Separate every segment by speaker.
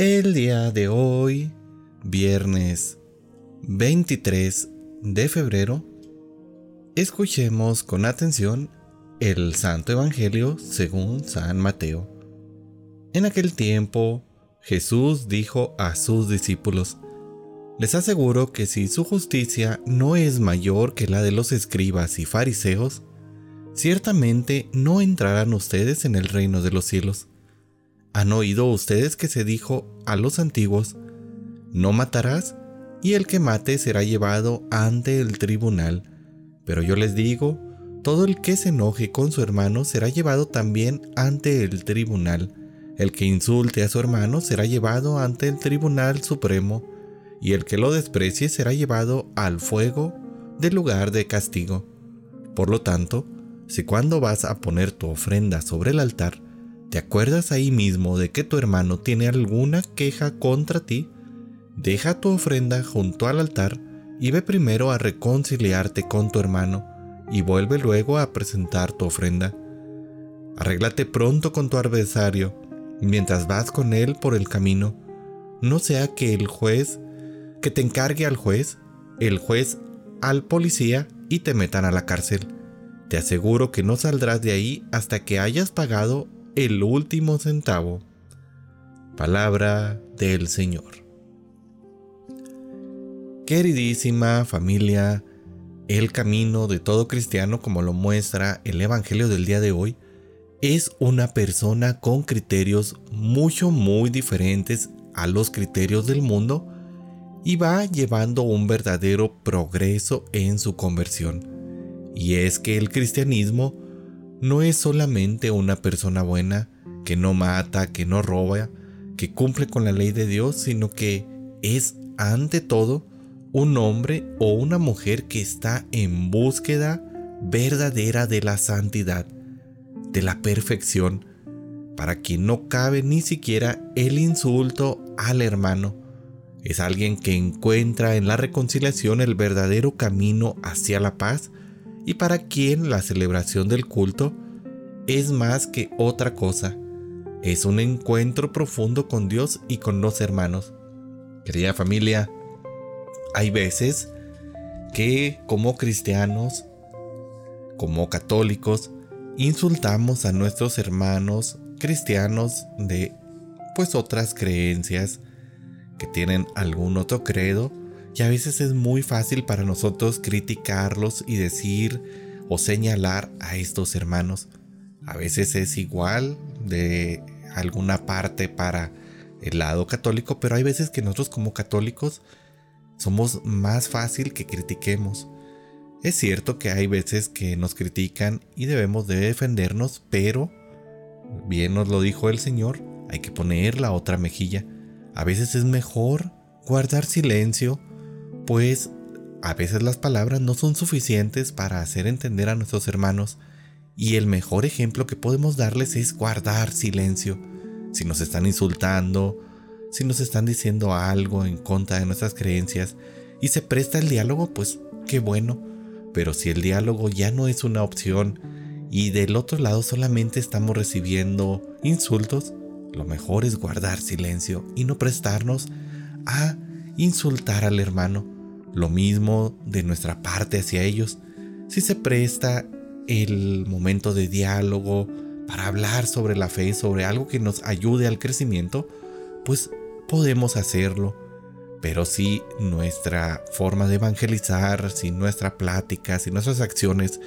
Speaker 1: El día de hoy, viernes 23 de febrero, escuchemos con atención el Santo Evangelio según San Mateo. En aquel tiempo, Jesús dijo a sus discípulos, Les aseguro que si su justicia no es mayor que la de los escribas y fariseos, ciertamente no entrarán ustedes en el reino de los cielos. ¿Han oído ustedes que se dijo a los antiguos, no matarás, y el que mate será llevado ante el tribunal? Pero yo les digo, todo el que se enoje con su hermano será llevado también ante el tribunal. El que insulte a su hermano será llevado ante el tribunal supremo, y el que lo desprecie será llevado al fuego del lugar de castigo. Por lo tanto, si cuando vas a poner tu ofrenda sobre el altar, ¿Te acuerdas ahí mismo de que tu hermano tiene alguna queja contra ti? Deja tu ofrenda junto al altar y ve primero a reconciliarte con tu hermano y vuelve luego a presentar tu ofrenda. Arréglate pronto con tu adversario mientras vas con él por el camino. No sea que el juez, que te encargue al juez, el juez al policía y te metan a la cárcel. Te aseguro que no saldrás de ahí hasta que hayas pagado el último centavo. Palabra del Señor. Queridísima familia, el camino de todo cristiano, como lo muestra el Evangelio del día de hoy, es una persona con criterios mucho, muy diferentes a los criterios del mundo y va llevando un verdadero progreso en su conversión. Y es que el cristianismo no es solamente una persona buena que no mata, que no roba, que cumple con la ley de Dios, sino que es ante todo un hombre o una mujer que está en búsqueda verdadera de la santidad, de la perfección, para quien no cabe ni siquiera el insulto al hermano. Es alguien que encuentra en la reconciliación el verdadero camino hacia la paz y para quien la celebración del culto es más que otra cosa. Es un encuentro profundo con Dios y con los hermanos. Querida familia, hay veces que como cristianos, como católicos, insultamos a nuestros hermanos cristianos de pues otras creencias que tienen algún otro credo y a veces es muy fácil para nosotros criticarlos y decir o señalar a estos hermanos. A veces es igual de alguna parte para el lado católico, pero hay veces que nosotros como católicos somos más fácil que critiquemos. Es cierto que hay veces que nos critican y debemos de defendernos, pero bien nos lo dijo el Señor, hay que poner la otra mejilla. A veces es mejor guardar silencio pues a veces las palabras no son suficientes para hacer entender a nuestros hermanos y el mejor ejemplo que podemos darles es guardar silencio. Si nos están insultando, si nos están diciendo algo en contra de nuestras creencias y se presta el diálogo, pues qué bueno. Pero si el diálogo ya no es una opción y del otro lado solamente estamos recibiendo insultos, lo mejor es guardar silencio y no prestarnos a insultar al hermano lo mismo de nuestra parte hacia ellos. Si se presta el momento de diálogo para hablar sobre la fe, sobre algo que nos ayude al crecimiento, pues podemos hacerlo. Pero si nuestra forma de evangelizar, si nuestra plática, si nuestras acciones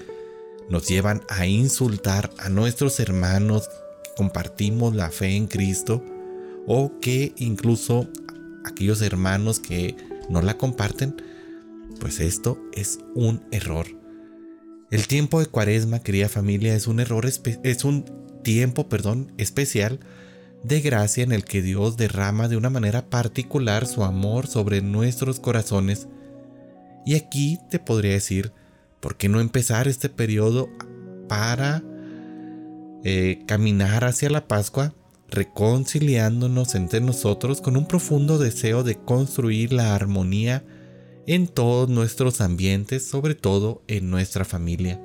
Speaker 1: nos llevan a insultar a nuestros hermanos que compartimos la fe en Cristo, o que incluso aquellos hermanos que no la comparten, pues esto es un error. El tiempo de cuaresma, querida familia, es un error, es un tiempo, perdón, especial de gracia en el que Dios derrama de una manera particular su amor sobre nuestros corazones. Y aquí te podría decir, ¿por qué no empezar este periodo para eh, caminar hacia la Pascua, reconciliándonos entre nosotros con un profundo deseo de construir la armonía en todos nuestros ambientes, sobre todo en nuestra familia.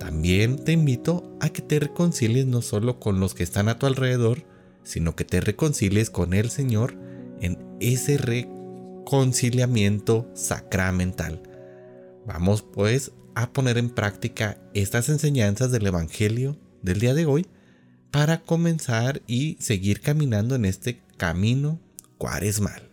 Speaker 1: También te invito a que te reconcilies no solo con los que están a tu alrededor, sino que te reconcilies con el Señor en ese reconciliamiento sacramental. Vamos pues a poner en práctica estas enseñanzas del Evangelio del día de hoy para comenzar y seguir caminando en este camino cuaresmal.